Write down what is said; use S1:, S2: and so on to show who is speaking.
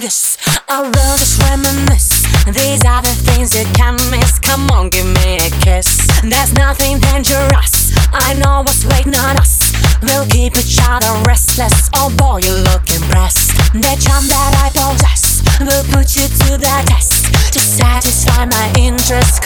S1: this. I will just reminisce. These are the things you can't miss. Come on, give me a kiss. There's nothing dangerous. I know what's waiting on us. We'll keep each other restless. Oh boy, you look impressed. The charm that I possess will put you to the test to satisfy my interest.